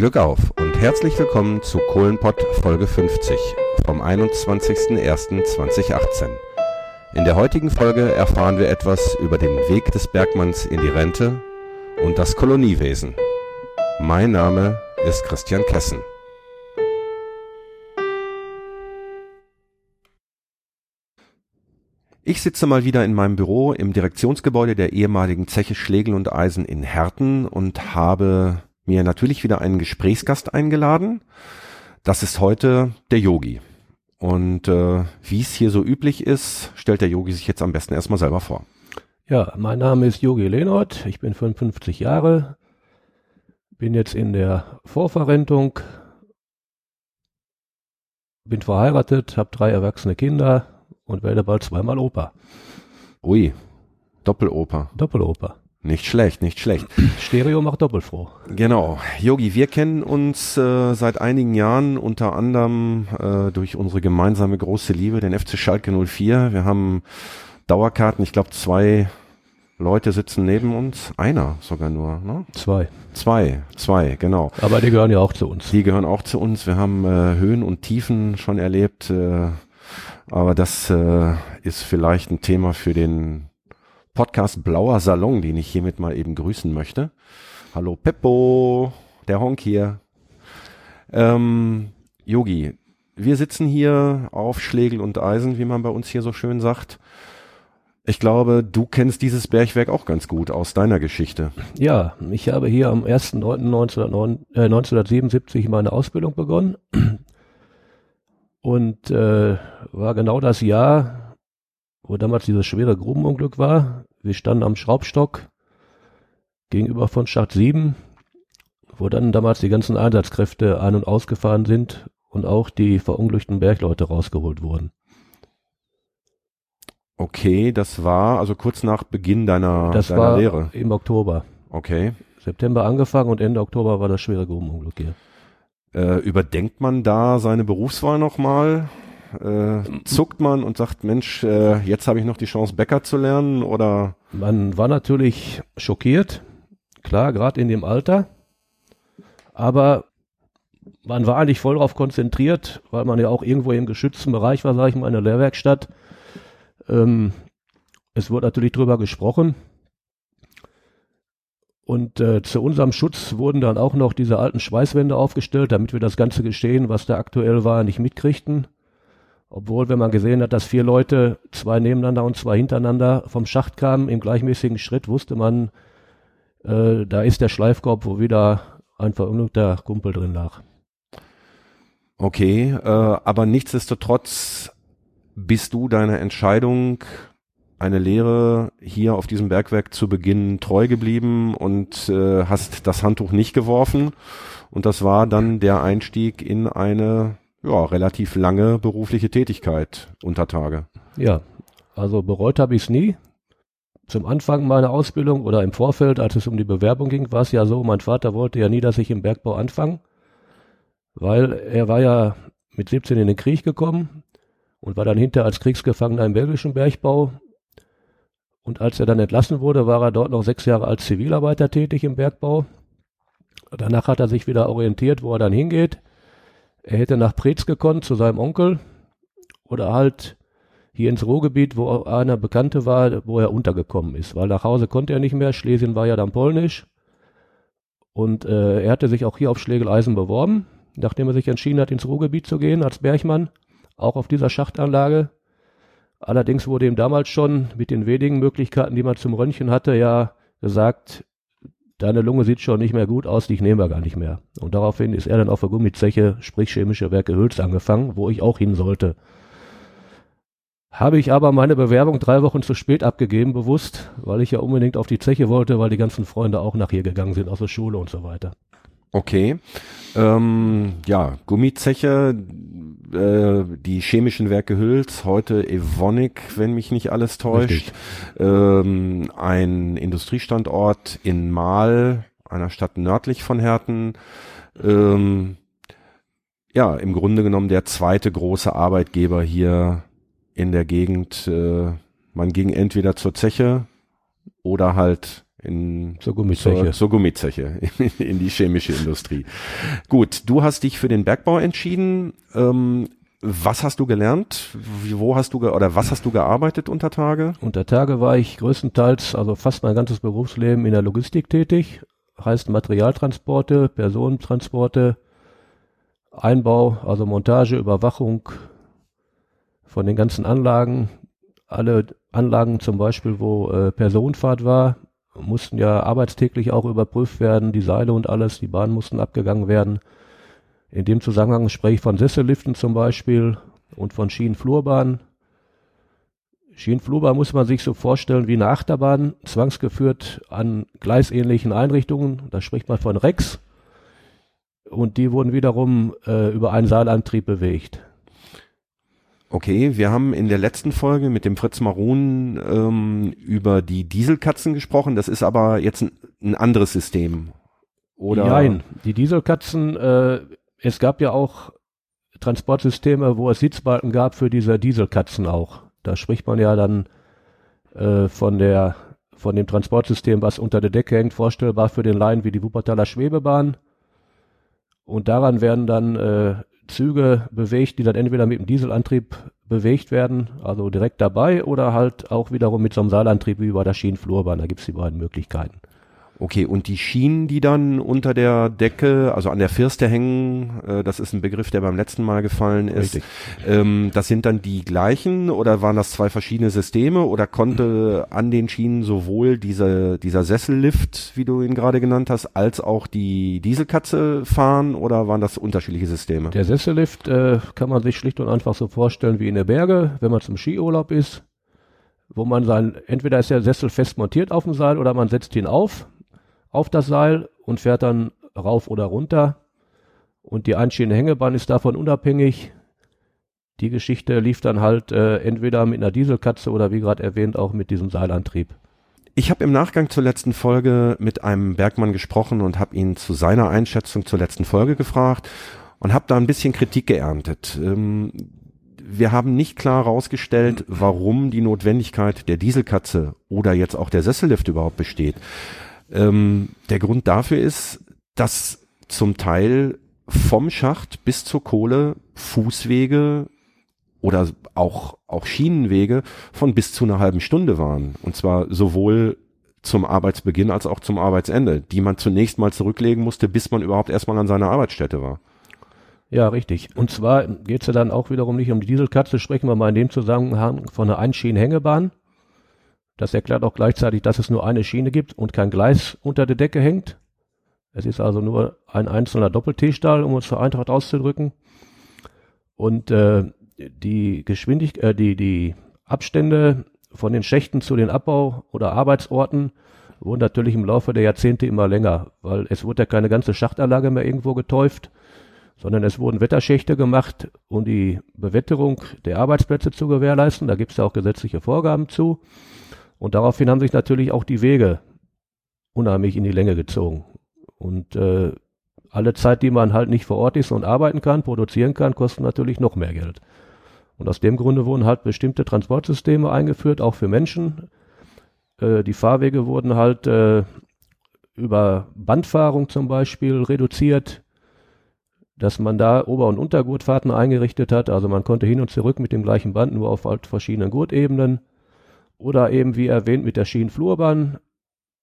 Glück auf und herzlich willkommen zu Kohlenpott Folge 50 vom 21.01.2018. In der heutigen Folge erfahren wir etwas über den Weg des Bergmanns in die Rente und das Koloniewesen. Mein Name ist Christian Kessen. Ich sitze mal wieder in meinem Büro im Direktionsgebäude der ehemaligen Zeche Schlegel und Eisen in Herten und habe mir natürlich wieder einen Gesprächsgast eingeladen. Das ist heute der Yogi. Und äh, wie es hier so üblich ist, stellt der Yogi sich jetzt am besten erstmal selber vor. Ja, mein Name ist Yogi Lehnert, ich bin 55 Jahre, bin jetzt in der Vorverrentung, bin verheiratet, habe drei erwachsene Kinder und werde bald zweimal Opa. Ui, Doppeloper. Doppeloper. Nicht schlecht, nicht schlecht. Stereo macht doppelfroh. Genau. Yogi, wir kennen uns äh, seit einigen Jahren unter anderem äh, durch unsere gemeinsame große Liebe, den FC Schalke 04. Wir haben Dauerkarten, ich glaube zwei Leute sitzen neben uns. Einer sogar nur, ne? Zwei. Zwei, zwei, genau. Aber die gehören ja auch zu uns. Die gehören auch zu uns. Wir haben äh, Höhen und Tiefen schon erlebt. Äh, aber das äh, ist vielleicht ein Thema für den Podcast Blauer Salon, den ich hiermit mal eben grüßen möchte. Hallo Peppo, der Honk hier. Ähm, Yogi, wir sitzen hier auf Schlegel und Eisen, wie man bei uns hier so schön sagt. Ich glaube, du kennst dieses Bergwerk auch ganz gut aus deiner Geschichte. Ja, ich habe hier am 1.9.1977 meine Ausbildung begonnen und äh, war genau das Jahr, wo damals dieses schwere Grubenunglück war. Wir standen am Schraubstock gegenüber von Schacht 7, wo dann damals die ganzen Einsatzkräfte ein- und ausgefahren sind und auch die verunglückten Bergleute rausgeholt wurden. Okay, das war also kurz nach Beginn deiner, Das deiner war Lehre. im Oktober. Okay. September angefangen und Ende Oktober war das schwere Grubenunglück hier. Äh, überdenkt man da seine Berufswahl nochmal? Äh, zuckt man und sagt, Mensch, äh, jetzt habe ich noch die Chance, Bäcker zu lernen? Oder Man war natürlich schockiert, klar, gerade in dem Alter, aber man war eigentlich voll darauf konzentriert, weil man ja auch irgendwo im geschützten Bereich war, sage ich mal, in der Lehrwerkstatt. Ähm, es wurde natürlich drüber gesprochen. Und äh, zu unserem Schutz wurden dann auch noch diese alten Schweißwände aufgestellt, damit wir das ganze Geschehen, was da aktuell war, nicht mitkriegten. Obwohl, wenn man gesehen hat, dass vier Leute, zwei nebeneinander und zwei hintereinander vom Schacht kamen, im gleichmäßigen Schritt, wusste man, äh, da ist der Schleifkorb, wo wieder ein verunglückter Kumpel drin lag. okay, äh, aber nichtsdestotrotz bist du deiner Entscheidung, eine Lehre hier auf diesem Bergwerk zu Beginn treu geblieben und äh, hast das Handtuch nicht geworfen. Und das war dann der Einstieg in eine ja, relativ lange berufliche Tätigkeit unter Tage. Ja, also bereut habe ich es nie. Zum Anfang meiner Ausbildung oder im Vorfeld, als es um die Bewerbung ging, war es ja so, mein Vater wollte ja nie, dass ich im Bergbau anfange, weil er war ja mit 17 in den Krieg gekommen und war dann hinter als Kriegsgefangener im belgischen Bergbau. Und als er dann entlassen wurde, war er dort noch sechs Jahre als Zivilarbeiter tätig im Bergbau. Danach hat er sich wieder orientiert, wo er dann hingeht. Er hätte nach Preetz gekonnt zu seinem Onkel oder halt hier ins Ruhrgebiet, wo einer Bekannte war, wo er untergekommen ist, weil nach Hause konnte er nicht mehr. Schlesien war ja dann polnisch. Und äh, er hatte sich auch hier auf Schlegeleisen beworben, nachdem er sich entschieden hat, ins Ruhrgebiet zu gehen als Bergmann, auch auf dieser Schachtanlage. Allerdings wurde ihm damals schon mit den wenigen Möglichkeiten, die man zum Röntgen hatte, ja gesagt, deine Lunge sieht schon nicht mehr gut aus, dich nehmen wir gar nicht mehr. Und daraufhin ist er dann auf der Gummizeche, sprich chemische Werke Hülz angefangen, wo ich auch hin sollte. Habe ich aber meine Bewerbung drei Wochen zu spät abgegeben, bewusst, weil ich ja unbedingt auf die Zeche wollte, weil die ganzen Freunde auch nach hier gegangen sind, aus der Schule und so weiter. Okay. Ähm, ja, Gummizeche, äh, die chemischen Werke Hülz, heute Evonik, wenn mich nicht alles täuscht. Ähm, ein Industriestandort in Mahl, einer Stadt nördlich von Herten. Ähm, ja, im Grunde genommen der zweite große Arbeitgeber hier in der Gegend. Äh, man ging entweder zur Zeche oder halt in zur Gummizeche. Zur, zur Gummizeche, in, in die chemische Industrie. Gut, du hast dich für den Bergbau entschieden. Ähm, was hast du gelernt? Wo hast du oder was hast du gearbeitet unter Tage? Unter Tage war ich größtenteils, also fast mein ganzes Berufsleben in der Logistik tätig. Heißt Materialtransporte, Personentransporte, Einbau, also Montage, Überwachung von den ganzen Anlagen. Alle Anlagen zum Beispiel, wo äh, Personenfahrt war, mussten ja arbeitstäglich auch überprüft werden. Die Seile und alles, die Bahnen mussten abgegangen werden. In dem Zusammenhang spreche ich von Sesselliften zum Beispiel und von Schienenflurbahnen. Schienenflurbahn muss man sich so vorstellen wie eine Achterbahn, zwangsgeführt an gleisähnlichen Einrichtungen. Da spricht man von Rex. Und die wurden wiederum äh, über einen Seilantrieb bewegt. Okay, wir haben in der letzten Folge mit dem Fritz Marun ähm, über die Dieselkatzen gesprochen. Das ist aber jetzt ein, ein anderes System. Oder? Nein, die Dieselkatzen, äh, es gab ja auch Transportsysteme, wo es Sitzbalken gab für diese Dieselkatzen auch. Da spricht man ja dann äh, von der von dem Transportsystem, was unter der Decke hängt, vorstellbar für den Laien wie die Wuppertaler Schwebebahn. Und daran werden dann äh, Züge bewegt, die dann entweder mit dem Dieselantrieb bewegt werden, also direkt dabei, oder halt auch wiederum mit so einem Seilantrieb wie bei der Schienenflurbahn. Da gibt es die beiden Möglichkeiten. Okay, und die Schienen, die dann unter der Decke, also an der Firste hängen, äh, das ist ein Begriff, der beim letzten Mal gefallen ist. Ähm, das sind dann die gleichen oder waren das zwei verschiedene Systeme oder konnte an den Schienen sowohl diese, dieser Sessellift, wie du ihn gerade genannt hast, als auch die Dieselkatze fahren oder waren das unterschiedliche Systeme? Der Sessellift äh, kann man sich schlicht und einfach so vorstellen wie in der Berge, wenn man zum Skiurlaub ist wo man sein, entweder ist der Sessel fest montiert auf dem Seil oder man setzt ihn auf auf das Seil und fährt dann rauf oder runter. Und die einschienene Hängebahn ist davon unabhängig. Die Geschichte lief dann halt äh, entweder mit einer Dieselkatze oder wie gerade erwähnt auch mit diesem Seilantrieb. Ich habe im Nachgang zur letzten Folge mit einem Bergmann gesprochen und habe ihn zu seiner Einschätzung zur letzten Folge gefragt und habe da ein bisschen Kritik geerntet. Ähm, wir haben nicht klar herausgestellt, warum die Notwendigkeit der Dieselkatze oder jetzt auch der Sessellift überhaupt besteht. Ähm, der Grund dafür ist, dass zum Teil vom Schacht bis zur Kohle Fußwege oder auch, auch Schienenwege von bis zu einer halben Stunde waren. Und zwar sowohl zum Arbeitsbeginn als auch zum Arbeitsende, die man zunächst mal zurücklegen musste, bis man überhaupt erstmal an seiner Arbeitsstätte war. Ja, richtig. Und zwar geht es ja dann auch wiederum nicht um die Dieselkatze, sprechen wir mal in dem Zusammenhang von einer Einschienenhängebahn. Das erklärt auch gleichzeitig, dass es nur eine Schiene gibt und kein Gleis unter der Decke hängt. Es ist also nur ein einzelner Doppel-T-Stahl, um es zur Eintracht auszudrücken. Und äh, die Geschwindigkeit, äh, die, die Abstände von den Schächten zu den Abbau- oder Arbeitsorten wurden natürlich im Laufe der Jahrzehnte immer länger, weil es wurde ja keine ganze Schachtanlage mehr irgendwo getäuft, sondern es wurden Wetterschächte gemacht, um die Bewetterung der Arbeitsplätze zu gewährleisten. Da gibt es ja auch gesetzliche Vorgaben zu. Und daraufhin haben sich natürlich auch die Wege unheimlich in die Länge gezogen. Und äh, alle Zeit, die man halt nicht vor Ort ist und arbeiten kann, produzieren kann, kostet natürlich noch mehr Geld. Und aus dem Grunde wurden halt bestimmte Transportsysteme eingeführt, auch für Menschen. Äh, die Fahrwege wurden halt äh, über Bandfahrung zum Beispiel reduziert, dass man da Ober- und Untergurtfahrten eingerichtet hat. Also man konnte hin und zurück mit dem gleichen Band, nur auf halt verschiedenen Gurtebenen. Oder eben, wie erwähnt, mit der Schienenflurbahn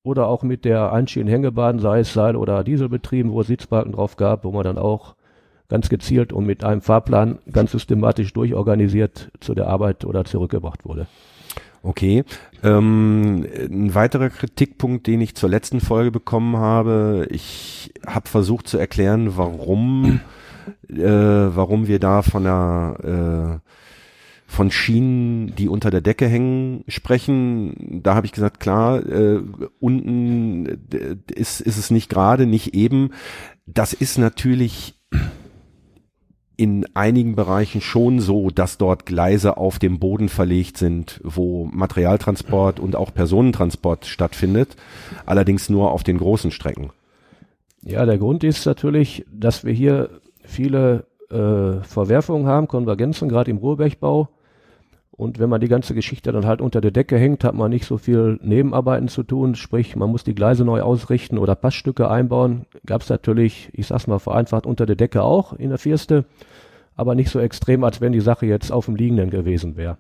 oder auch mit der Einschienenhängebahn, sei es Seil- oder Dieselbetrieben, wo es Sitzbalken drauf gab, wo man dann auch ganz gezielt und mit einem Fahrplan ganz systematisch durchorganisiert zu der Arbeit oder zurückgebracht wurde. Okay. Ähm, ein weiterer Kritikpunkt, den ich zur letzten Folge bekommen habe, ich habe versucht zu erklären, warum, äh, warum wir da von der äh, von Schienen, die unter der Decke hängen, sprechen. Da habe ich gesagt, klar, äh, unten äh, ist, ist es nicht gerade, nicht eben. Das ist natürlich in einigen Bereichen schon so, dass dort Gleise auf dem Boden verlegt sind, wo Materialtransport und auch Personentransport stattfindet, allerdings nur auf den großen Strecken. Ja, der Grund ist natürlich, dass wir hier viele äh, Verwerfungen haben, Konvergenzen, gerade im Ruhrbergbau, Und wenn man die ganze Geschichte dann halt unter der Decke hängt, hat man nicht so viel Nebenarbeiten zu tun. Sprich, man muss die Gleise neu ausrichten oder Passstücke einbauen. Gab es natürlich, ich sag's mal vereinfacht, unter der Decke auch in der Vierste. Aber nicht so extrem, als wenn die Sache jetzt auf dem Liegenden gewesen wäre.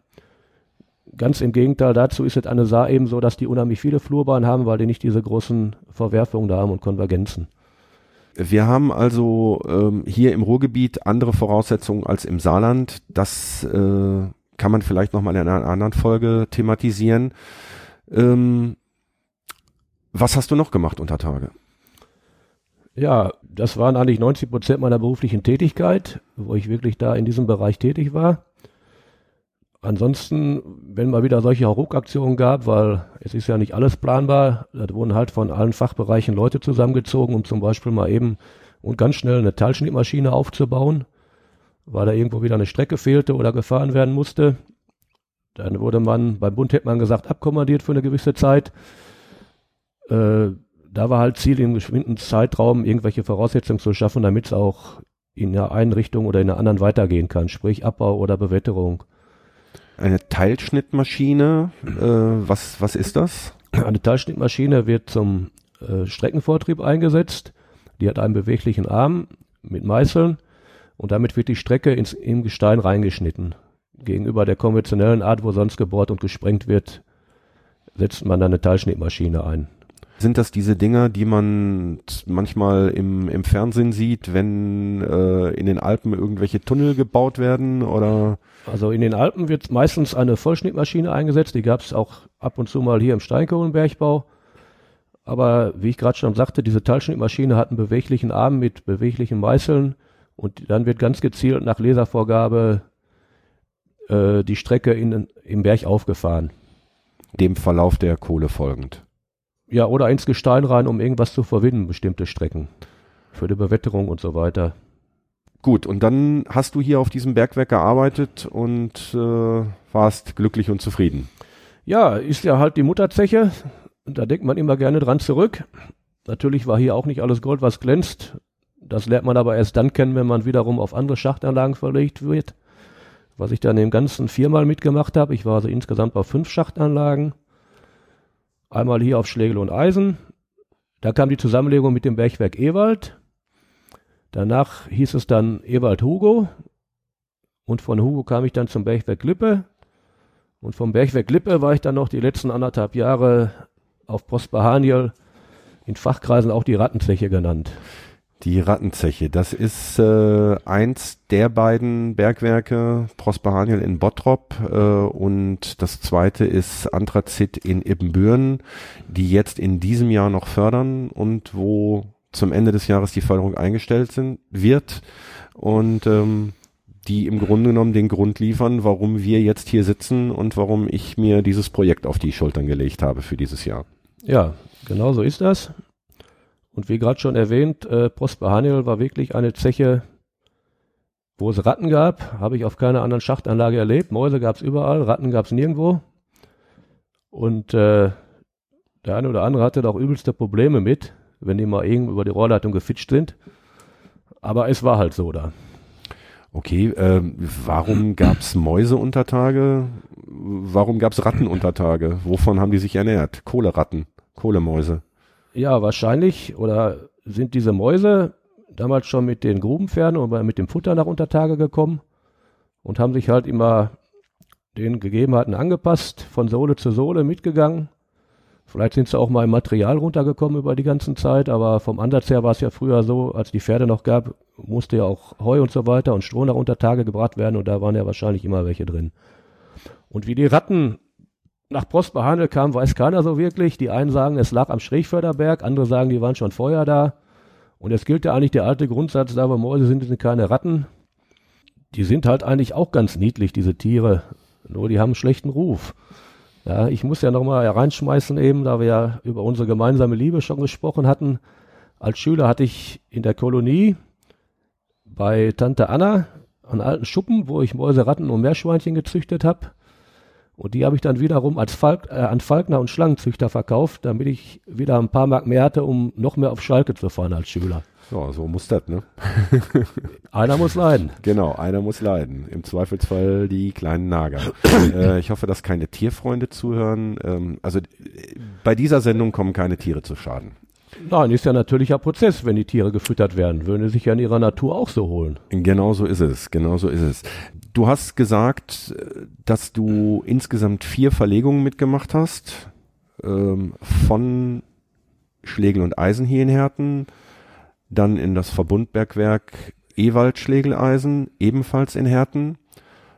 Ganz im Gegenteil dazu ist es an der Saar eben so, dass die unheimlich viele Flurbahnen haben, weil die nicht diese großen Verwerfungen da haben und Konvergenzen. Wir haben also ähm, hier im Ruhrgebiet andere Voraussetzungen als im Saarland. Das äh, kann man vielleicht nochmal in einer anderen Folge thematisieren. Ähm, was hast du noch gemacht unter Tage? Ja, das waren eigentlich 90 Prozent meiner beruflichen Tätigkeit, wo ich wirklich da in diesem Bereich tätig war. Ansonsten, wenn mal wieder solche Hauruck-Aktionen gab, weil es ist ja nicht alles planbar, da wurden halt von allen Fachbereichen Leute zusammengezogen, um zum Beispiel mal eben und ganz schnell eine Teilschnittmaschine aufzubauen weil da irgendwo wieder eine Strecke fehlte oder gefahren werden musste. Dann wurde man, beim Bund hätte man gesagt, abkommandiert für eine gewisse Zeit. Äh, da war halt Ziel, im geschwinden Zeitraum irgendwelche Voraussetzungen zu schaffen, damit es auch in der einen Richtung oder in der anderen weitergehen kann, sprich Abbau oder Bewetterung. Eine Teilschnittmaschine, äh, was, was ist das? Eine Teilschnittmaschine wird zum äh, Streckenvortrieb eingesetzt. Die hat einen beweglichen Arm mit Meißeln und damit wird die Strecke ins, im Gestein reingeschnitten. Gegenüber der konventionellen Art, wo sonst gebohrt und gesprengt wird, setzt man dann eine Teilschnittmaschine ein. Sind das diese Dinger, die man manchmal im, im Fernsehen sieht, wenn äh, in den Alpen irgendwelche Tunnel gebaut werden oder? Also in den Alpen wird meistens eine Vollschnittmaschine eingesetzt. Die gab es auch ab und zu mal hier im Steinkohlenbergbau. Aber wie ich gerade schon sagte, diese Teilschnittmaschine hat einen beweglichen Arm mit beweglichen Meißeln und dann wird ganz gezielt nach Laservorgabe äh, die Strecke in, im Berg aufgefahren. Dem Verlauf der Kohle folgend. Ja, oder ins Gestein rein, um irgendwas zu verwinden, bestimmte Strecken. Für die Bewetterung und so weiter. Gut, und dann hast du hier auf diesem Bergwerk gearbeitet und äh, warst glücklich und zufrieden. Ja, ist ja halt die Mutterzeche. Da denkt man immer gerne dran zurück. Natürlich war hier auch nicht alles Gold, was glänzt. Das lernt man aber erst dann kennen, wenn man wiederum auf andere Schachtanlagen verlegt wird. Was ich dann im Ganzen viermal mitgemacht habe. Ich war also insgesamt auf fünf Schachtanlagen. Einmal hier auf Schlegel und Eisen. Da kam die Zusammenlegung mit dem Bergwerk Ewald. Danach hieß es dann Ewald Hugo. Und von Hugo kam ich dann zum Bergwerk Lippe. Und vom Bergwerk Lippe war ich dann noch die letzten anderthalb Jahre auf Prosper Haniel, in Fachkreisen auch die Rattenzeche genannt. Die Rattenzeche, das ist äh, eins der beiden Bergwerke, Prosper Haniel in Bottrop äh, und das zweite ist Anthrazit in Ibbenbüren, die jetzt in diesem Jahr noch fördern und wo zum Ende des Jahres die Förderung eingestellt sind, wird und ähm, die im Grunde genommen den Grund liefern, warum wir jetzt hier sitzen und warum ich mir dieses Projekt auf die Schultern gelegt habe für dieses Jahr. Ja, genau so ist das. Und wie gerade schon erwähnt, äh, Prosper Haniel war wirklich eine Zeche, wo es Ratten gab. Habe ich auf keiner anderen Schachtanlage erlebt. Mäuse gab es überall, Ratten gab es nirgendwo. Und äh, der eine oder andere hatte da auch übelste Probleme mit, wenn die mal irgendwo über die Rohrleitung gefitscht sind. Aber es war halt so da. Okay, äh, warum gab es Mäuse unter Tage? Warum gab es Ratten unter Tage? Wovon haben die sich ernährt? Kohleratten, Kohlemäuse. Ja, wahrscheinlich. Oder sind diese Mäuse damals schon mit den Grubenpferden oder mit dem Futter nach Untertage gekommen und haben sich halt immer den Gegebenheiten angepasst, von Sohle zu Sohle mitgegangen. Vielleicht sind sie auch mal im Material runtergekommen über die ganze Zeit, aber vom Ansatz her war es ja früher so, als die Pferde noch gab, musste ja auch Heu und so weiter und Stroh nach Untertage gebracht werden und da waren ja wahrscheinlich immer welche drin. Und wie die Ratten nach Prosperhandel kam, weiß keiner so wirklich. Die einen sagen, es lag am Schrägförderberg, andere sagen, die waren schon vorher da. Und es gilt ja eigentlich der alte Grundsatz, da wo Mäuse sind, sind keine Ratten. Die sind halt eigentlich auch ganz niedlich, diese Tiere. Nur die haben einen schlechten Ruf. Ja, ich muss ja nochmal reinschmeißen eben, da wir ja über unsere gemeinsame Liebe schon gesprochen hatten. Als Schüler hatte ich in der Kolonie bei Tante Anna einen alten Schuppen, wo ich Mäuse, Ratten und Meerschweinchen gezüchtet habe. Und die habe ich dann wiederum als Falk, äh, an Falkner und Schlangenzüchter verkauft, damit ich wieder ein paar Mark mehr hatte, um noch mehr auf Schalke zu fahren als Schüler. Ja, so muss das, ne? einer muss leiden. Genau, einer muss leiden. Im Zweifelsfall die kleinen Nager. äh, ich hoffe, dass keine Tierfreunde zuhören. Ähm, also bei dieser Sendung kommen keine Tiere zu Schaden. Nein, ist ja natürlicher Prozess, wenn die Tiere gefüttert werden. Würden sie sich ja in ihrer Natur auch so holen. Genau so ist es, genau so ist es. Du hast gesagt, dass du insgesamt vier Verlegungen mitgemacht hast. Ähm, von Schlegel und Eisen hier in Herten, dann in das Verbundbergwerk Ewald Schlegeleisen, ebenfalls in Herten.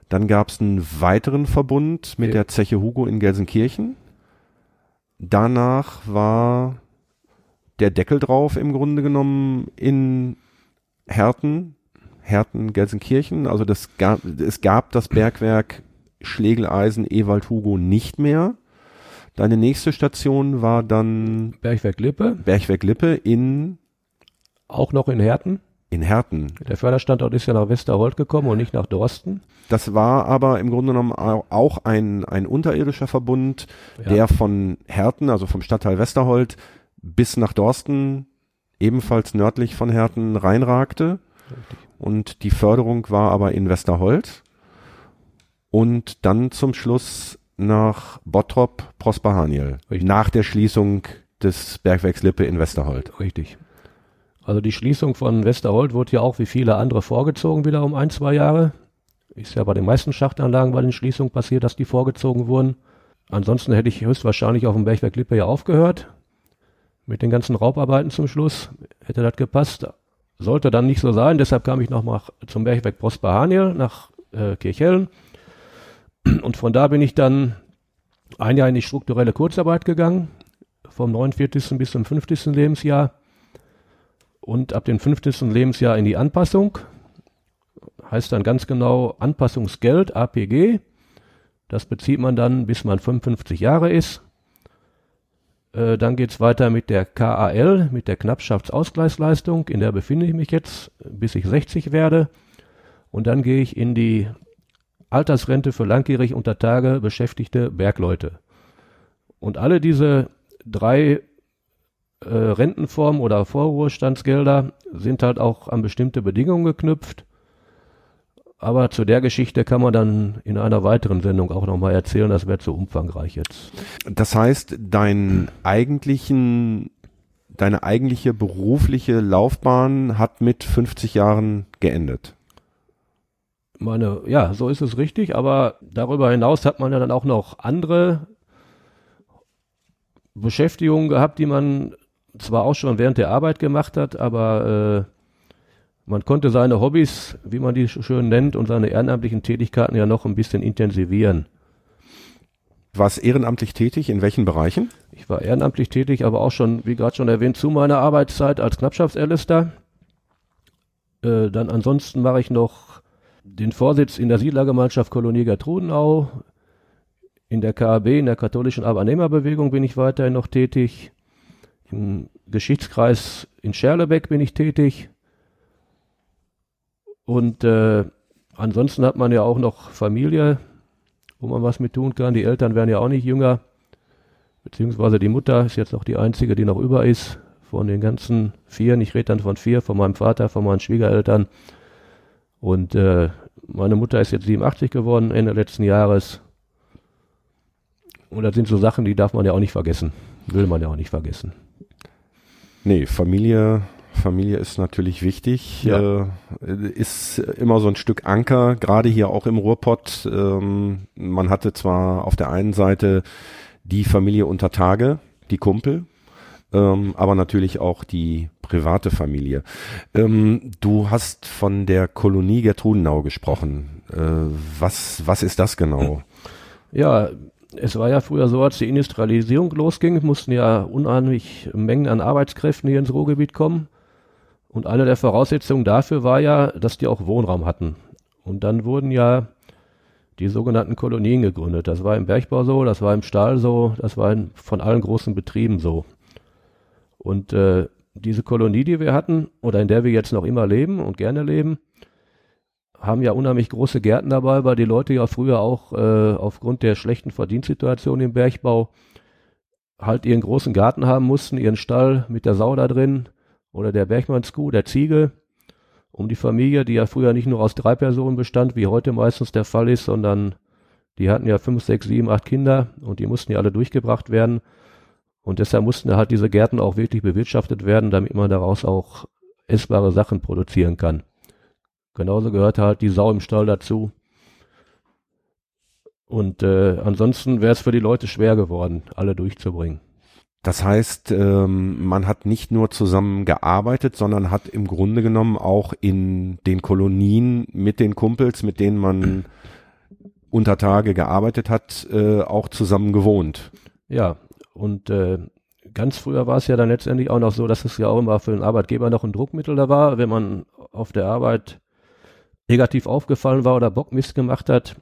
Dann gab es einen weiteren Verbund mit der Zeche Hugo in Gelsenkirchen. Danach war der Deckel drauf im Grunde genommen in Herten, Herten, Gelsenkirchen. Also das gab, es gab das Bergwerk Schlegeleisen Ewald Hugo nicht mehr. Deine nächste Station war dann Bergwerk Lippe. Bergwerk Lippe in auch noch in Herten. In Herten. Der Förderstandort ist ja nach Westerhold gekommen und nicht nach Dorsten. Das war aber im Grunde genommen auch ein, ein unterirdischer Verbund, ja. der von Herten, also vom Stadtteil Westerhold, bis nach Dorsten, ebenfalls nördlich von Herten, reinragte. Und die Förderung war aber in Westerhold. Und dann zum Schluss nach Bottrop, Prosper Haniel. Nach der Schließung des Bergwerks Lippe in Westerhold. Richtig. Also die Schließung von Westerhold wurde ja auch wie viele andere vorgezogen wieder um ein, zwei Jahre. Ist ja bei den meisten Schachtanlagen bei den Schließungen passiert, dass die vorgezogen wurden. Ansonsten hätte ich höchstwahrscheinlich auf dem Bergwerk Lippe ja aufgehört. Mit den ganzen Raubarbeiten zum Schluss. Hätte das gepasst. Sollte dann nicht so sein. Deshalb kam ich nochmal zum Bergwerk Prosper Haniel nach äh, Kirchhellen. Und von da bin ich dann ein Jahr in die strukturelle Kurzarbeit gegangen. Vom 49. bis zum 50. Lebensjahr und ab dem 50. Lebensjahr in die Anpassung. Heißt dann ganz genau Anpassungsgeld, APG. Das bezieht man dann, bis man 55 Jahre ist. Äh, dann geht's weiter mit der KAL, mit der Knappschaftsausgleichsleistung. In der befinde ich mich jetzt, bis ich 60 werde. Und dann gehe ich in die Altersrente für langjährig unter Tage beschäftigte Bergleute. Und alle diese drei äh, Rentenformen oder Vorruhestandsgelder sind halt auch an bestimmte Bedingungen geknüpft. Aber zu der Geschichte kann man dann in einer weiteren Sendung auch nochmal erzählen, das wäre zu umfangreich jetzt. Das heißt, dein eigentlichen, deine eigentliche berufliche Laufbahn hat mit 50 Jahren geendet. Meine, ja, so ist es richtig, aber darüber hinaus hat man ja dann auch noch andere Beschäftigungen gehabt, die man zwar auch schon während der Arbeit gemacht hat, aber äh, man konnte seine Hobbys, wie man die schön nennt, und seine ehrenamtlichen Tätigkeiten ja noch ein bisschen intensivieren. Warst ehrenamtlich tätig? In welchen Bereichen? Ich war ehrenamtlich tätig, aber auch schon, wie gerade schon erwähnt, zu meiner Arbeitszeit als Knappschaftserlister. Äh, dann ansonsten mache ich noch den Vorsitz in der Siedlergemeinschaft Kolonie Gertrudenau. In der KAB, in der katholischen Arbeitnehmerbewegung bin ich weiterhin noch tätig. Im Geschichtskreis in Scherlebeck bin ich tätig. Und äh, ansonsten hat man ja auch noch Familie, wo man was mit tun kann. Die Eltern werden ja auch nicht jünger. Beziehungsweise die Mutter ist jetzt noch die einzige, die noch über ist. Von den ganzen vier, ich rede dann von vier, von meinem Vater, von meinen Schwiegereltern. Und äh, meine Mutter ist jetzt 87 geworden, Ende letzten Jahres. Und das sind so Sachen, die darf man ja auch nicht vergessen. Will man ja auch nicht vergessen. Nee, Familie, Familie ist natürlich wichtig, ja. äh, ist immer so ein Stück Anker, gerade hier auch im Ruhrpott. Ähm, man hatte zwar auf der einen Seite die Familie unter Tage, die Kumpel, ähm, aber natürlich auch die private Familie. Ähm, du hast von der Kolonie Gertrudenau gesprochen. Äh, was, was ist das genau? Ja, es war ja früher so, als die Industrialisierung losging, mussten ja unheimlich Mengen an Arbeitskräften hier ins Ruhrgebiet kommen. Und eine der Voraussetzungen dafür war ja, dass die auch Wohnraum hatten. Und dann wurden ja die sogenannten Kolonien gegründet. Das war im Bergbau so, das war im Stahl so, das war in, von allen großen Betrieben so. Und äh, diese Kolonie, die wir hatten, oder in der wir jetzt noch immer leben und gerne leben, haben ja unheimlich große Gärten dabei, weil die Leute ja früher auch äh, aufgrund der schlechten Verdienstsituation im Bergbau halt ihren großen Garten haben mussten, ihren Stall mit der Sau da drin oder der Bergmannskuh, der Ziege, um die Familie, die ja früher nicht nur aus drei Personen bestand, wie heute meistens der Fall ist, sondern die hatten ja fünf, sechs, sieben, acht Kinder und die mussten ja alle durchgebracht werden. Und deshalb mussten halt diese Gärten auch wirklich bewirtschaftet werden, damit man daraus auch essbare Sachen produzieren kann. Genauso gehört halt die Sau im Stall dazu. Und äh, ansonsten wäre es für die Leute schwer geworden, alle durchzubringen. Das heißt, ähm, man hat nicht nur zusammen gearbeitet, sondern hat im Grunde genommen auch in den Kolonien mit den Kumpels, mit denen man unter Tage gearbeitet hat, äh, auch zusammen gewohnt. Ja, und äh, ganz früher war es ja dann letztendlich auch noch so, dass es ja auch immer für den Arbeitgeber noch ein Druckmittel da war, wenn man auf der Arbeit negativ aufgefallen war oder Bockmist gemacht hat.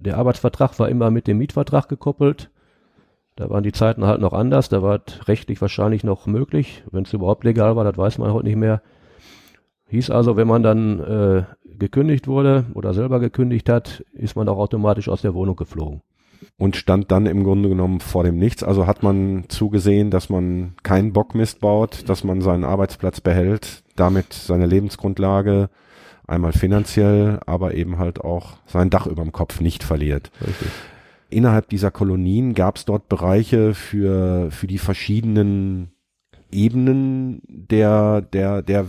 Der Arbeitsvertrag war immer mit dem Mietvertrag gekoppelt. Da waren die Zeiten halt noch anders, da war es rechtlich wahrscheinlich noch möglich, wenn es überhaupt legal war, das weiß man heute nicht mehr. Hieß also, wenn man dann äh, gekündigt wurde oder selber gekündigt hat, ist man auch automatisch aus der Wohnung geflogen. Und stand dann im Grunde genommen vor dem Nichts. Also hat man zugesehen, dass man keinen Bockmist baut, dass man seinen Arbeitsplatz behält, damit seine Lebensgrundlage einmal finanziell, aber eben halt auch sein Dach über dem Kopf nicht verliert. Richtig. Innerhalb dieser Kolonien gab es dort Bereiche für, für die verschiedenen Ebenen der, der, der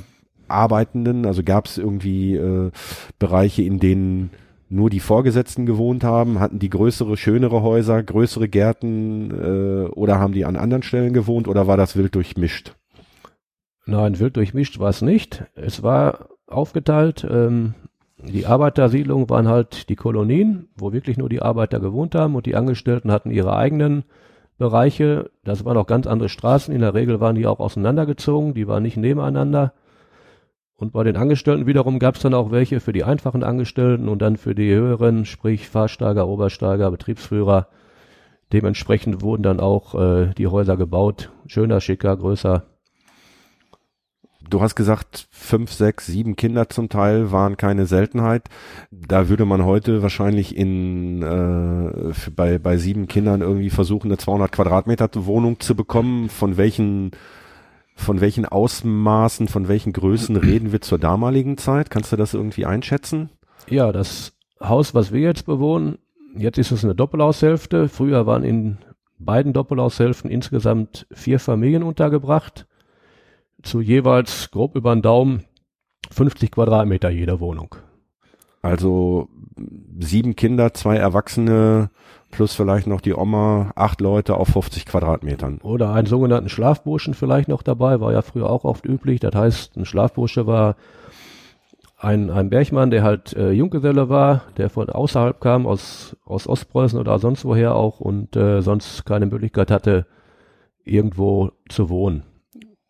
Arbeitenden. Also gab es irgendwie äh, Bereiche, in denen nur die Vorgesetzten gewohnt haben? Hatten die größere, schönere Häuser, größere Gärten äh, oder haben die an anderen Stellen gewohnt oder war das wild durchmischt? Nein, wild durchmischt war es nicht. Es war aufgeteilt. Ähm, die Arbeitersiedlungen waren halt die Kolonien, wo wirklich nur die Arbeiter gewohnt haben und die Angestellten hatten ihre eigenen Bereiche. Das waren auch ganz andere Straßen. In der Regel waren die auch auseinandergezogen, die waren nicht nebeneinander. Und bei den Angestellten wiederum gab es dann auch welche für die einfachen Angestellten und dann für die höheren, sprich Fahrsteiger, Obersteiger, Betriebsführer. Dementsprechend wurden dann auch äh, die Häuser gebaut. Schöner, schicker, größer. Du hast gesagt, fünf, sechs, sieben Kinder zum Teil waren keine Seltenheit. Da würde man heute wahrscheinlich in äh, bei bei sieben Kindern irgendwie versuchen, eine 200 Quadratmeter Wohnung zu bekommen. Von welchen von welchen Ausmaßen, von welchen Größen reden wir zur damaligen Zeit? Kannst du das irgendwie einschätzen? Ja, das Haus, was wir jetzt bewohnen, jetzt ist es eine Doppelhaushälfte. Früher waren in beiden Doppelhaushälften insgesamt vier Familien untergebracht. Zu jeweils grob über den Daumen 50 Quadratmeter jeder Wohnung. Also sieben Kinder, zwei Erwachsene, plus vielleicht noch die Oma, acht Leute auf 50 Quadratmetern. Oder einen sogenannten Schlafburschen vielleicht noch dabei, war ja früher auch oft üblich. Das heißt, ein Schlafbursche war ein, ein Bergmann, der halt äh, Junggeselle war, der von außerhalb kam, aus, aus Ostpreußen oder sonst woher auch und äh, sonst keine Möglichkeit hatte, irgendwo zu wohnen.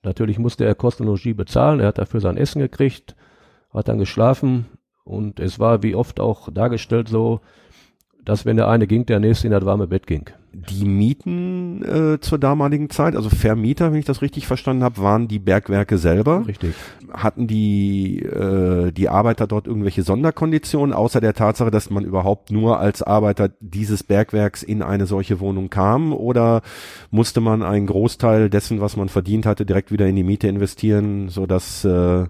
Natürlich musste er Kost und Logis bezahlen, er hat dafür sein Essen gekriegt, hat dann geschlafen und es war wie oft auch dargestellt so, dass wenn der eine ging, der nächste in das warme Bett ging. Die Mieten äh, zur damaligen Zeit, also Vermieter, wenn ich das richtig verstanden habe, waren die Bergwerke selber. Richtig. Hatten die äh, die Arbeiter dort irgendwelche Sonderkonditionen, außer der Tatsache, dass man überhaupt nur als Arbeiter dieses Bergwerks in eine solche Wohnung kam? Oder musste man einen Großteil dessen, was man verdient hatte, direkt wieder in die Miete investieren, so dass äh,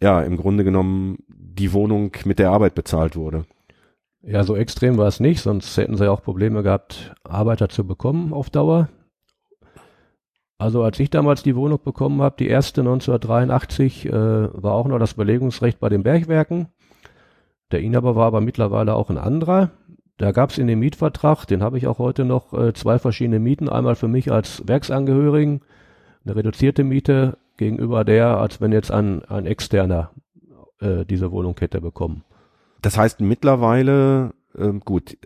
ja im Grunde genommen die Wohnung mit der Arbeit bezahlt wurde? Ja, so extrem war es nicht, sonst hätten sie auch Probleme gehabt, Arbeiter zu bekommen auf Dauer. Also als ich damals die Wohnung bekommen habe, die erste 1983, äh, war auch noch das Belegungsrecht bei den Bergwerken. Der Inhaber war aber mittlerweile auch ein anderer. Da gab es in dem Mietvertrag, den habe ich auch heute noch, äh, zwei verschiedene Mieten. Einmal für mich als Werksangehörigen, eine reduzierte Miete gegenüber der, als wenn jetzt ein, ein externer äh, diese Wohnung hätte bekommen. Das heißt mittlerweile, ähm, gut,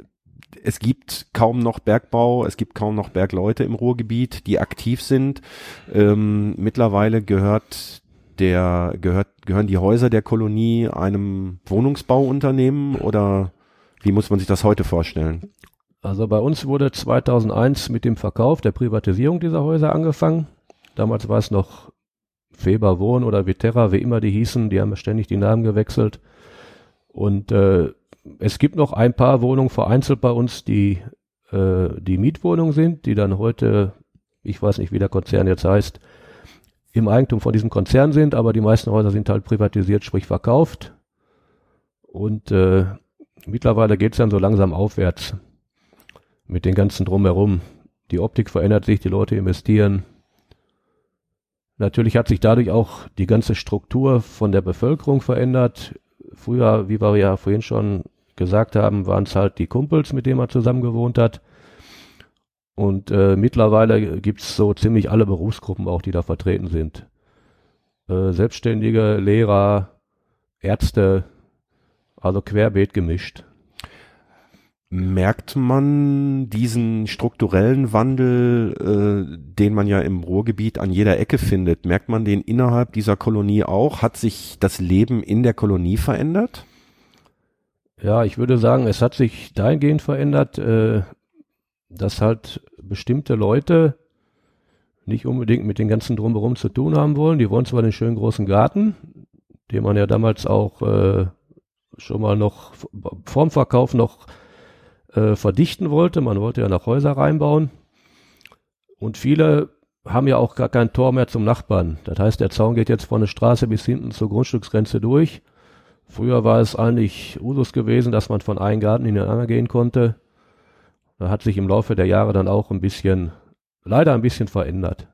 es gibt kaum noch Bergbau, es gibt kaum noch Bergleute im Ruhrgebiet, die aktiv sind. Ähm, mittlerweile gehört der, gehört, gehören die Häuser der Kolonie einem Wohnungsbauunternehmen oder wie muss man sich das heute vorstellen? Also bei uns wurde 2001 mit dem Verkauf der Privatisierung dieser Häuser angefangen. Damals war es noch Feber Wohn oder Viterra, wie immer die hießen, die haben ständig die Namen gewechselt. Und äh, es gibt noch ein paar Wohnungen vereinzelt bei uns, die äh, die Mietwohnungen sind, die dann heute, ich weiß nicht, wie der Konzern jetzt heißt, im Eigentum von diesem Konzern sind, aber die meisten Häuser sind halt privatisiert, sprich verkauft. Und äh, mittlerweile geht's dann so langsam aufwärts mit den ganzen drumherum. Die Optik verändert sich, die Leute investieren. Natürlich hat sich dadurch auch die ganze Struktur von der Bevölkerung verändert. Früher, wie wir ja vorhin schon gesagt haben, waren es halt die Kumpels, mit denen man zusammen gewohnt hat. Und äh, mittlerweile gibt's so ziemlich alle Berufsgruppen auch, die da vertreten sind. Äh, Selbstständige, Lehrer, Ärzte, also querbeet gemischt. Merkt man diesen strukturellen Wandel, äh, den man ja im Ruhrgebiet an jeder Ecke findet, merkt man den innerhalb dieser Kolonie auch? Hat sich das Leben in der Kolonie verändert? Ja, ich würde sagen, es hat sich dahingehend verändert, äh, dass halt bestimmte Leute nicht unbedingt mit den ganzen Drumherum zu tun haben wollen. Die wollen zwar den schönen großen Garten, den man ja damals auch äh, schon mal noch vorm Verkauf noch äh, verdichten wollte. Man wollte ja nach Häuser reinbauen. Und viele haben ja auch gar kein Tor mehr zum Nachbarn. Das heißt, der Zaun geht jetzt von der Straße bis hinten zur Grundstücksgrenze durch. Früher war es eigentlich Usus gewesen, dass man von einem Garten in den anderen gehen konnte. Da hat sich im Laufe der Jahre dann auch ein bisschen, leider ein bisschen verändert.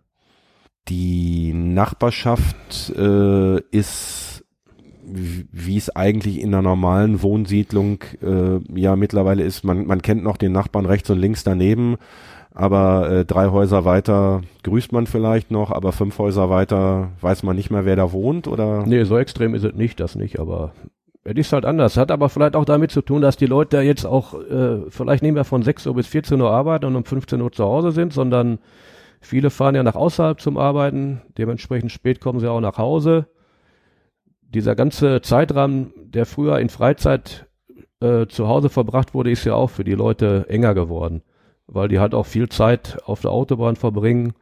Die Nachbarschaft äh, ist wie es eigentlich in einer normalen Wohnsiedlung äh, ja mittlerweile ist. Man, man kennt noch den Nachbarn rechts und links daneben, aber äh, drei Häuser weiter grüßt man vielleicht noch, aber fünf Häuser weiter weiß man nicht mehr, wer da wohnt, oder? Nee, so extrem ist es nicht, das nicht, aber es ist halt anders. Hat aber vielleicht auch damit zu tun, dass die Leute jetzt auch äh, vielleicht nicht mehr von 6 Uhr bis 14 Uhr arbeiten und um 15 Uhr zu Hause sind, sondern viele fahren ja nach außerhalb zum Arbeiten. Dementsprechend spät kommen sie auch nach Hause dieser ganze Zeitrahmen, der früher in Freizeit äh, zu Hause verbracht wurde, ist ja auch für die Leute enger geworden, weil die halt auch viel Zeit auf der Autobahn verbringen.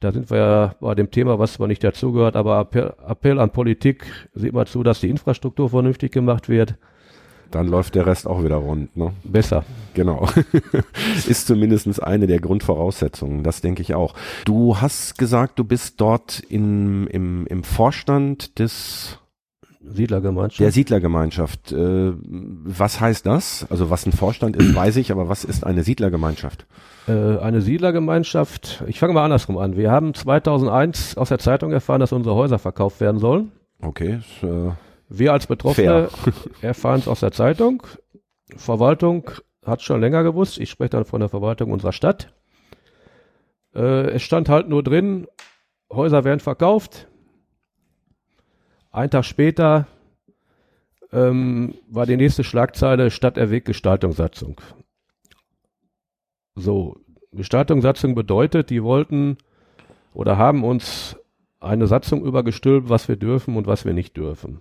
Da sind wir ja bei dem Thema, was zwar nicht dazugehört, aber Appell, Appell an Politik, sieht mal zu, dass die Infrastruktur vernünftig gemacht wird. Dann läuft der Rest auch wieder rund, ne? Besser. Genau. ist zumindest eine der Grundvoraussetzungen, das denke ich auch. Du hast gesagt, du bist dort in, im, im Vorstand des Siedlergemeinschaft. Der Siedlergemeinschaft. Äh, was heißt das? Also was ein Vorstand ist, weiß ich, aber was ist eine Siedlergemeinschaft? Äh, eine Siedlergemeinschaft, ich fange mal andersrum an. Wir haben 2001 aus der Zeitung erfahren, dass unsere Häuser verkauft werden sollen. Okay. Äh wir als Betroffene erfahren es aus der Zeitung. Verwaltung hat schon länger gewusst. Ich spreche dann von der Verwaltung unserer Stadt. Äh, es stand halt nur drin, Häuser werden verkauft. Ein Tag später ähm, war die nächste Schlagzeile Stadterweg Gestaltungssatzung. So, Gestaltungssatzung bedeutet, die wollten oder haben uns eine Satzung übergestülpt, was wir dürfen und was wir nicht dürfen.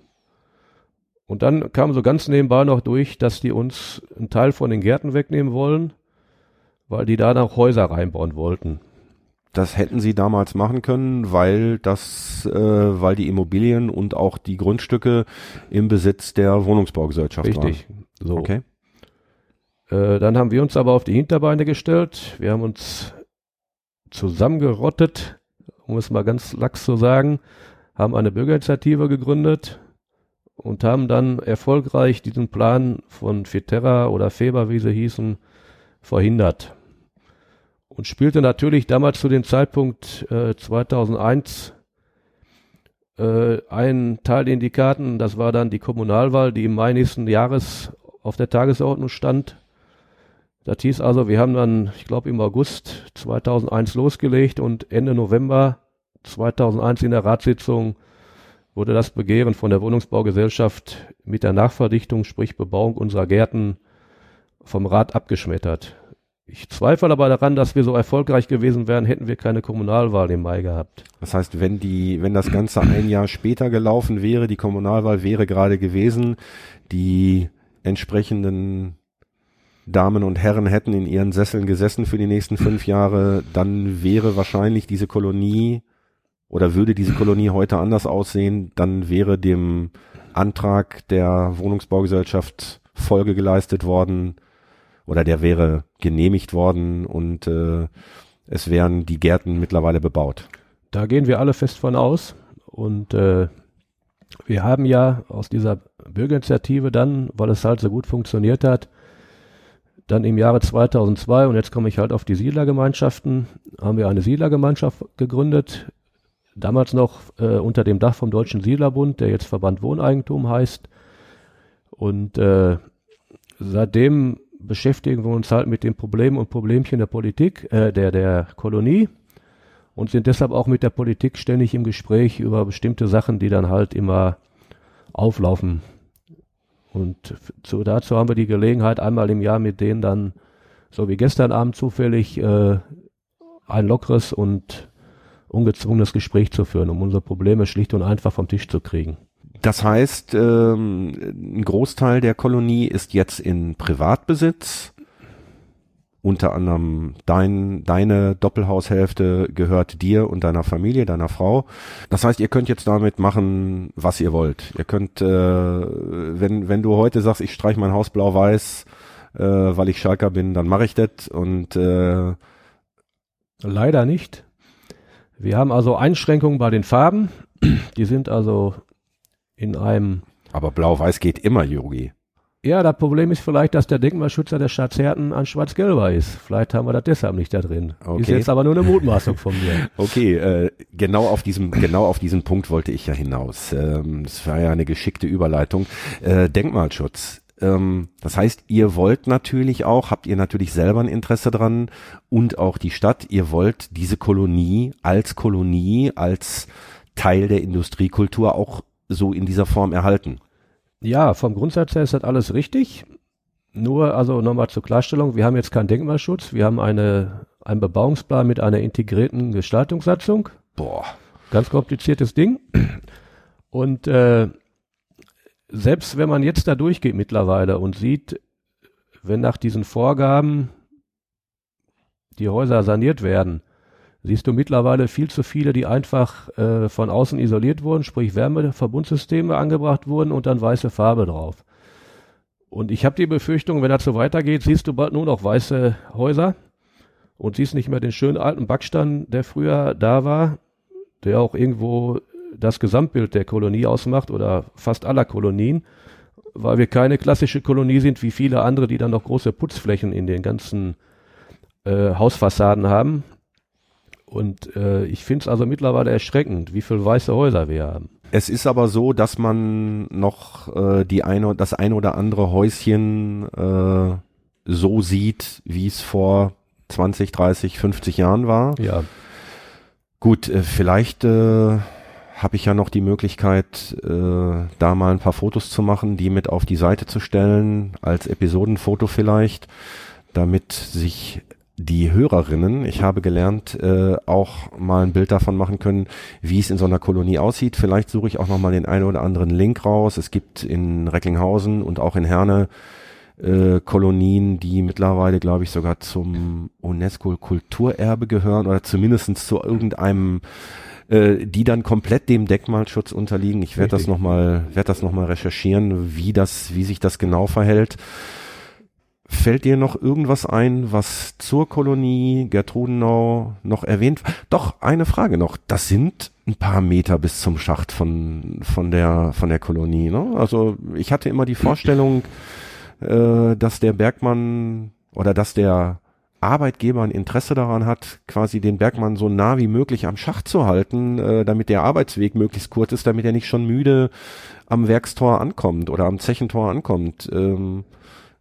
Und dann kam so ganz nebenbei noch durch, dass die uns einen Teil von den Gärten wegnehmen wollen, weil die da noch Häuser reinbauen wollten. Das hätten sie damals machen können, weil das, äh, weil die Immobilien und auch die Grundstücke im Besitz der Wohnungsbaugesellschaft Richtig. waren. Richtig. So. Okay. Äh, dann haben wir uns aber auf die Hinterbeine gestellt. Wir haben uns zusammengerottet, um es mal ganz lax zu sagen, haben eine Bürgerinitiative gegründet, und haben dann erfolgreich diesen Plan von Fiterra oder Feber, wie sie hießen, verhindert. Und spielte natürlich damals zu dem Zeitpunkt äh, 2001 äh, einen Teil in die Karten, das war dann die Kommunalwahl, die im Mai nächsten Jahres auf der Tagesordnung stand. Das hieß also, wir haben dann, ich glaube, im August 2001 losgelegt und Ende November 2001 in der Ratssitzung wurde das Begehren von der Wohnungsbaugesellschaft mit der Nachverdichtung, sprich Bebauung unserer Gärten, vom Rat abgeschmettert. Ich zweifle aber daran, dass wir so erfolgreich gewesen wären, hätten wir keine Kommunalwahl im Mai gehabt. Das heißt, wenn die, wenn das Ganze ein Jahr später gelaufen wäre, die Kommunalwahl wäre gerade gewesen, die entsprechenden Damen und Herren hätten in ihren Sesseln gesessen für die nächsten fünf Jahre, dann wäre wahrscheinlich diese Kolonie oder würde diese Kolonie heute anders aussehen, dann wäre dem Antrag der Wohnungsbaugesellschaft Folge geleistet worden oder der wäre genehmigt worden und äh, es wären die Gärten mittlerweile bebaut. Da gehen wir alle fest von aus und äh, wir haben ja aus dieser Bürgerinitiative dann, weil es halt so gut funktioniert hat, dann im Jahre 2002, und jetzt komme ich halt auf die Siedlergemeinschaften, haben wir eine Siedlergemeinschaft gegründet, damals noch äh, unter dem Dach vom Deutschen Siedlerbund, der jetzt Verband Wohneigentum heißt. Und äh, seitdem beschäftigen wir uns halt mit den Problemen und Problemchen der Politik, äh, der, der Kolonie und sind deshalb auch mit der Politik ständig im Gespräch über bestimmte Sachen, die dann halt immer auflaufen. Und zu, dazu haben wir die Gelegenheit, einmal im Jahr mit denen dann, so wie gestern Abend zufällig, äh, ein lockeres und ungezwungenes Gespräch zu führen, um unsere Probleme schlicht und einfach vom Tisch zu kriegen. Das heißt, ähm, ein Großteil der Kolonie ist jetzt in Privatbesitz unter anderem dein, deine Doppelhaushälfte gehört dir und deiner Familie, deiner Frau. Das heißt, ihr könnt jetzt damit machen, was ihr wollt. Ihr könnt, äh, wenn, wenn du heute sagst, ich streich mein Haus blau-weiß, äh, weil ich Schalker bin, dann mache ich das und äh, leider nicht. Wir haben also Einschränkungen bei den Farben. Die sind also in einem. Aber blau-weiß geht immer, Yogi. Ja, das Problem ist vielleicht, dass der Denkmalschützer der Stadt Zerten ein schwarz-gelber ist. Vielleicht haben wir das deshalb nicht da drin. Okay. Ist jetzt aber nur eine Mutmaßung von mir. Okay, äh, genau auf diesem, genau auf diesen Punkt wollte ich ja hinaus. Ähm, das war ja eine geschickte Überleitung. Äh, Denkmalschutz. Ähm, das heißt, ihr wollt natürlich auch, habt ihr natürlich selber ein Interesse dran und auch die Stadt, ihr wollt diese Kolonie als Kolonie, als Teil der Industriekultur auch so in dieser Form erhalten. Ja, vom Grundsatz her ist das alles richtig. Nur, also nochmal zur Klarstellung, wir haben jetzt keinen Denkmalschutz, wir haben eine, einen Bebauungsplan mit einer integrierten Gestaltungssatzung. Boah. Ganz kompliziertes Ding. Und äh, selbst wenn man jetzt da durchgeht mittlerweile und sieht, wenn nach diesen Vorgaben die Häuser saniert werden, siehst du mittlerweile viel zu viele, die einfach äh, von außen isoliert wurden, sprich Wärmeverbundsysteme angebracht wurden und dann weiße Farbe drauf. Und ich habe die Befürchtung, wenn das so weitergeht, siehst du bald nur noch weiße Häuser und siehst nicht mehr den schönen alten Backstein, der früher da war, der auch irgendwo das Gesamtbild der Kolonie ausmacht oder fast aller Kolonien, weil wir keine klassische Kolonie sind wie viele andere, die dann noch große Putzflächen in den ganzen äh, Hausfassaden haben. Und äh, ich finde es also mittlerweile erschreckend, wie viele weiße Häuser wir haben. Es ist aber so, dass man noch äh, die eine, das ein oder andere Häuschen äh, so sieht, wie es vor 20, 30, 50 Jahren war. Ja. Gut, äh, vielleicht äh, habe ich ja noch die Möglichkeit, äh, da mal ein paar Fotos zu machen, die mit auf die Seite zu stellen, als Episodenfoto vielleicht, damit sich die Hörerinnen, ich habe gelernt, äh, auch mal ein Bild davon machen können, wie es in so einer Kolonie aussieht. Vielleicht suche ich auch noch mal den einen oder anderen Link raus. Es gibt in Recklinghausen und auch in Herne äh, Kolonien, die mittlerweile, glaube ich, sogar zum UNESCO-Kulturerbe gehören oder zumindestens zu irgendeinem äh, die dann komplett dem Denkmalschutz unterliegen. Ich werde das nochmal, werde das nochmal recherchieren, wie das, wie sich das genau verhält. Fällt dir noch irgendwas ein, was zur Kolonie Gertrudenau noch erwähnt? Doch, eine Frage noch. Das sind ein paar Meter bis zum Schacht von, von der, von der Kolonie, ne? Also, ich hatte immer die Vorstellung, äh, dass der Bergmann oder dass der Arbeitgeber ein Interesse daran hat, quasi den Bergmann so nah wie möglich am Schacht zu halten, äh, damit der Arbeitsweg möglichst kurz ist, damit er nicht schon müde am Werkstor ankommt oder am Zechentor ankommt. Ähm,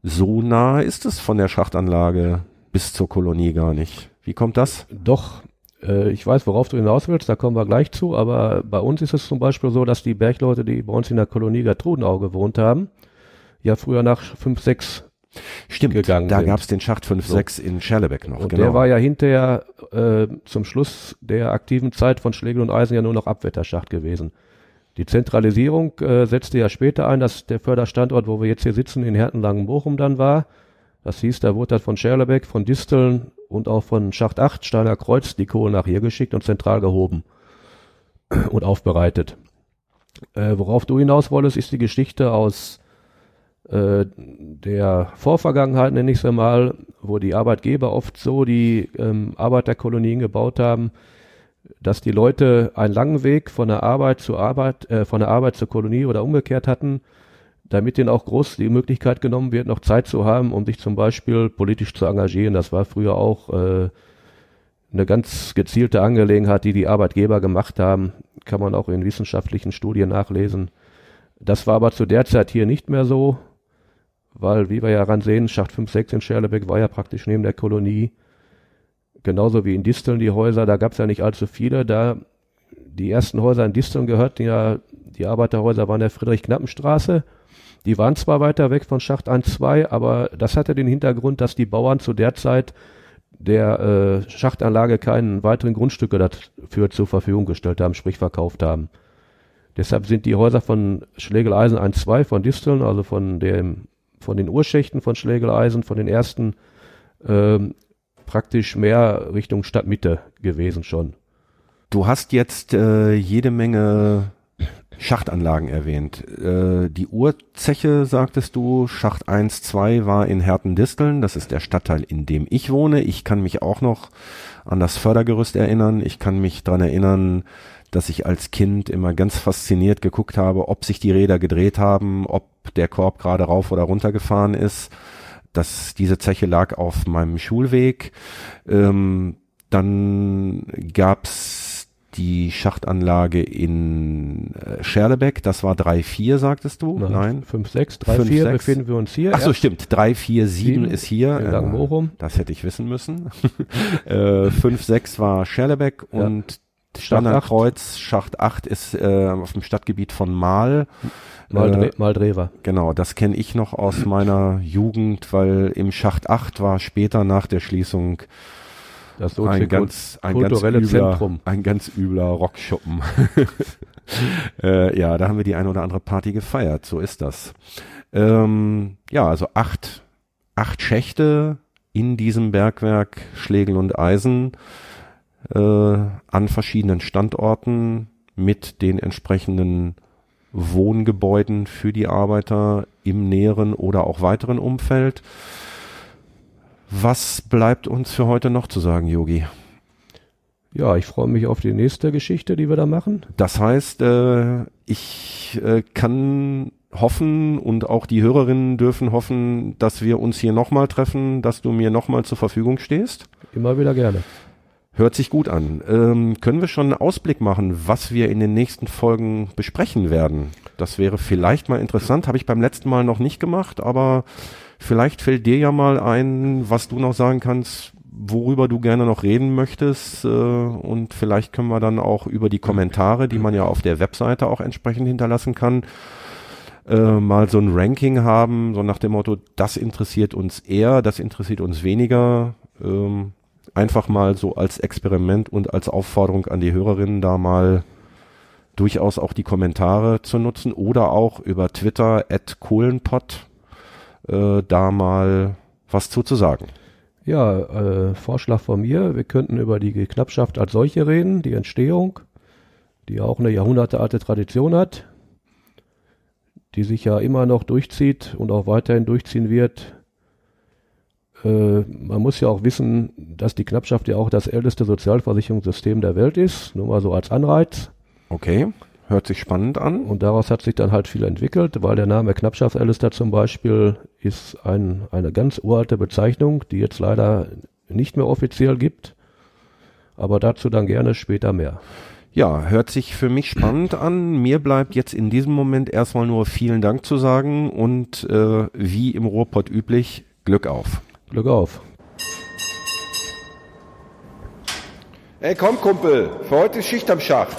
so nah ist es von der Schachtanlage bis zur Kolonie gar nicht. Wie kommt das? Doch, äh, ich weiß, worauf du hinaus willst, da kommen wir gleich zu, aber bei uns ist es zum Beispiel so, dass die Bergleute, die bei uns in der Kolonie Gertrudenau gewohnt haben, ja früher nach 5, 6 Stimmt, gegangen da gab es den Schacht 5, so. 6 in Scherlebeck noch. Und genau. der war ja hinterher äh, zum Schluss der aktiven Zeit von Schlegel und Eisen ja nur noch Abwetterschacht gewesen. Die Zentralisierung äh, setzte ja später ein, dass der Förderstandort, wo wir jetzt hier sitzen, in Hertenlangen-Bochum dann war. Das hieß, da wurde dann von Scherlebeck, von Disteln und auch von Schacht 8, Steiner Kreuz, die Kohle nach hier geschickt und zentral gehoben und aufbereitet. Äh, worauf du hinaus wolltest, ist die Geschichte aus äh, der Vorvergangenheit, nenne ich es mal, wo die Arbeitgeber oft so die ähm, Arbeiterkolonien gebaut haben, dass die Leute einen langen Weg von der Arbeit zur Arbeit, äh, von der Arbeit zur Kolonie oder umgekehrt hatten, damit ihnen auch groß die Möglichkeit genommen wird, noch Zeit zu haben, um sich zum Beispiel politisch zu engagieren. Das war früher auch äh, eine ganz gezielte Angelegenheit, die die Arbeitgeber gemacht haben. Kann man auch in wissenschaftlichen Studien nachlesen. Das war aber zu der Zeit hier nicht mehr so, weil, wie wir ja ran sehen, Schacht 5, 6 in Scherlebeck war ja praktisch neben der Kolonie. Genauso wie in Disteln die Häuser, da gab es ja nicht allzu viele. Da die ersten Häuser in Disteln gehörten ja, die Arbeiterhäuser waren der Friedrich-Knappenstraße. Die waren zwar weiter weg von Schacht 1, 2, aber das hatte den Hintergrund, dass die Bauern zu der Zeit der äh, Schachtanlage keinen weiteren Grundstücke dafür zur Verfügung gestellt haben, sprich verkauft haben. Deshalb sind die Häuser von Schlegeleisen 1, 2 von Disteln, also von dem, von den Urschächten von Schlegeleisen, von den ersten, ähm, praktisch mehr Richtung Stadtmitte gewesen schon. Du hast jetzt äh, jede Menge Schachtanlagen erwähnt. Äh, die Urzeche, sagtest du, Schacht 1, 2 war in Herten-Disteln. Das ist der Stadtteil, in dem ich wohne. Ich kann mich auch noch an das Fördergerüst erinnern. Ich kann mich dran erinnern, dass ich als Kind immer ganz fasziniert geguckt habe, ob sich die Räder gedreht haben, ob der Korb gerade rauf oder runter gefahren ist. Das, diese Zeche lag auf meinem Schulweg. Ähm, dann gab's die Schachtanlage in äh, Scherlebeck, das war 3-4, sagtest du? Nein. 5-6, 3-4 befinden wir uns hier. Ach so, stimmt. 3-4-7 ist hier. In. Äh, das hätte ich wissen müssen. äh, 5-6 war Scherlebeck ja. Standardkreuz, Schacht 8 ist äh, auf dem Stadtgebiet von Mal. Mal, äh, Maldrever. Genau, das kenne ich noch aus meiner Jugend, weil im Schacht 8 war später nach der Schließung das ein ganz, ein kulturelle ganz übler, Zentrum. Ein ganz übler Rockschuppen. äh, ja, da haben wir die eine oder andere Party gefeiert. So ist das. Ähm, ja, also acht, acht Schächte in diesem Bergwerk Schlegel und Eisen äh, an verschiedenen Standorten mit den entsprechenden Wohngebäuden für die Arbeiter im näheren oder auch weiteren Umfeld. Was bleibt uns für heute noch zu sagen, Yogi? Ja, ich freue mich auf die nächste Geschichte, die wir da machen. Das heißt, äh, ich äh, kann hoffen und auch die Hörerinnen dürfen hoffen, dass wir uns hier nochmal treffen, dass du mir nochmal zur Verfügung stehst. Immer wieder gerne. Hört sich gut an. Ähm, können wir schon einen Ausblick machen, was wir in den nächsten Folgen besprechen werden? Das wäre vielleicht mal interessant. Habe ich beim letzten Mal noch nicht gemacht, aber Vielleicht fällt dir ja mal ein, was du noch sagen kannst, worüber du gerne noch reden möchtest. Äh, und vielleicht können wir dann auch über die Kommentare, die man ja auf der Webseite auch entsprechend hinterlassen kann, äh, mal so ein Ranking haben, so nach dem Motto, das interessiert uns eher, das interessiert uns weniger. Ähm, einfach mal so als Experiment und als Aufforderung an die Hörerinnen da mal durchaus auch die Kommentare zu nutzen oder auch über Twitter at Kohlenpott äh, da mal was zu, sagen. Ja, äh, Vorschlag von mir, wir könnten über die Knappschaft als solche reden, die Entstehung, die auch eine jahrhundertealte Tradition hat, die sich ja immer noch durchzieht und auch weiterhin durchziehen wird. Äh, man muss ja auch wissen, dass die Knappschaft ja auch das älteste Sozialversicherungssystem der Welt ist, nur mal so als Anreiz. Okay. Hört sich spannend an. Und daraus hat sich dann halt viel entwickelt, weil der Name Knappschaftsalister zum Beispiel ist ein, eine ganz uralte Bezeichnung, die jetzt leider nicht mehr offiziell gibt. Aber dazu dann gerne später mehr. Ja, hört sich für mich spannend an. Mir bleibt jetzt in diesem Moment erstmal nur vielen Dank zu sagen und äh, wie im Ruhrpott üblich, Glück auf. Glück auf. Ey, komm, Kumpel, für heute ist Schicht am Schacht.